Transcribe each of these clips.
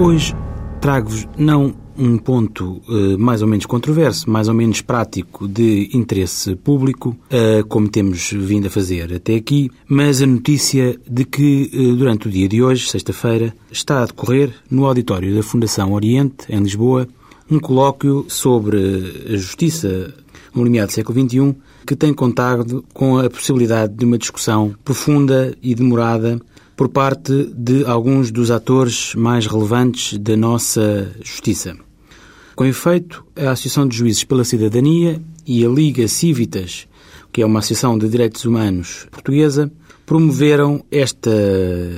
Hoje trago-vos não um ponto uh, mais ou menos controverso, mais ou menos prático de interesse público, uh, como temos vindo a fazer até aqui, mas a notícia de que uh, durante o dia de hoje, sexta-feira, está a decorrer no auditório da Fundação Oriente, em Lisboa, um colóquio sobre a justiça no limiar do século XXI, que tem contado com a possibilidade de uma discussão profunda e demorada por parte de alguns dos atores mais relevantes da nossa justiça. Com efeito, a Associação de Juízes pela Cidadania e a Liga Civitas, que é uma associação de direitos humanos portuguesa, promoveram esta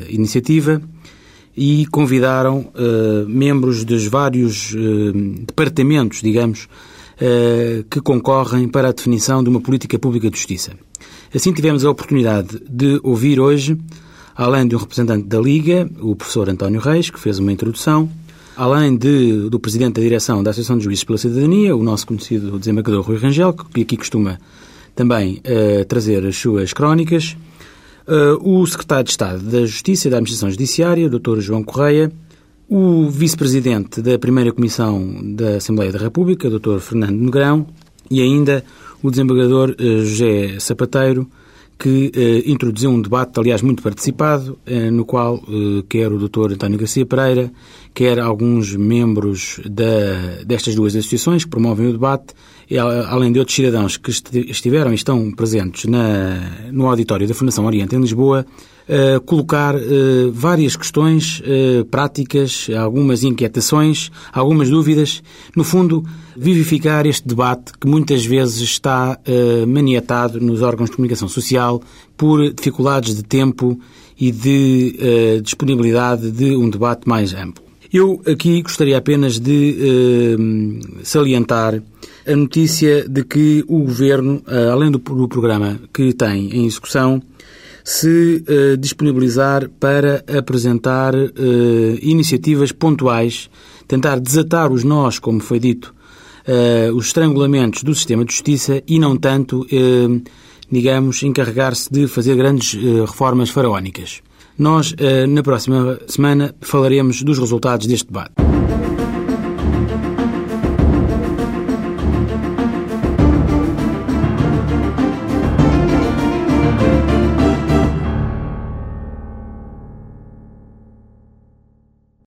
iniciativa e convidaram uh, membros dos vários uh, departamentos, digamos, uh, que concorrem para a definição de uma política pública de justiça. Assim tivemos a oportunidade de ouvir hoje além de um representante da Liga, o professor António Reis, que fez uma introdução, além de, do presidente da direção da Associação de Juízes pela Cidadania, o nosso conhecido desembargador Rui Rangel, que aqui costuma também uh, trazer as suas crónicas, uh, o secretário de Estado da Justiça e da Administração Judiciária, o Dr. João Correia, o vice-presidente da primeira Comissão da Assembleia da República, o Dr. Fernando Negrão, e ainda o desembargador uh, José Sapateiro, que eh, introduziu um debate, aliás, muito participado, eh, no qual eh, quer o Dr. António Garcia Pereira, quer alguns membros da, destas duas associações que promovem o debate, e, além de outros cidadãos que estiveram e estão presentes na, no auditório da Fundação Oriente em Lisboa, uh, colocar uh, várias questões uh, práticas, algumas inquietações, algumas dúvidas, no fundo, vivificar este debate que muitas vezes está maniatado nos órgãos de comunicação social por dificuldades de tempo e de disponibilidade de um debate mais amplo. Eu aqui gostaria apenas de salientar a notícia de que o Governo, além do, do programa que tem em execução, se uh, disponibilizar para apresentar uh, iniciativas pontuais, tentar desatar os nós, como foi dito, uh, os estrangulamentos do sistema de justiça e não tanto, digamos, encarregar-se de fazer grandes reformas faraónicas. Nós, na próxima semana, falaremos dos resultados deste debate.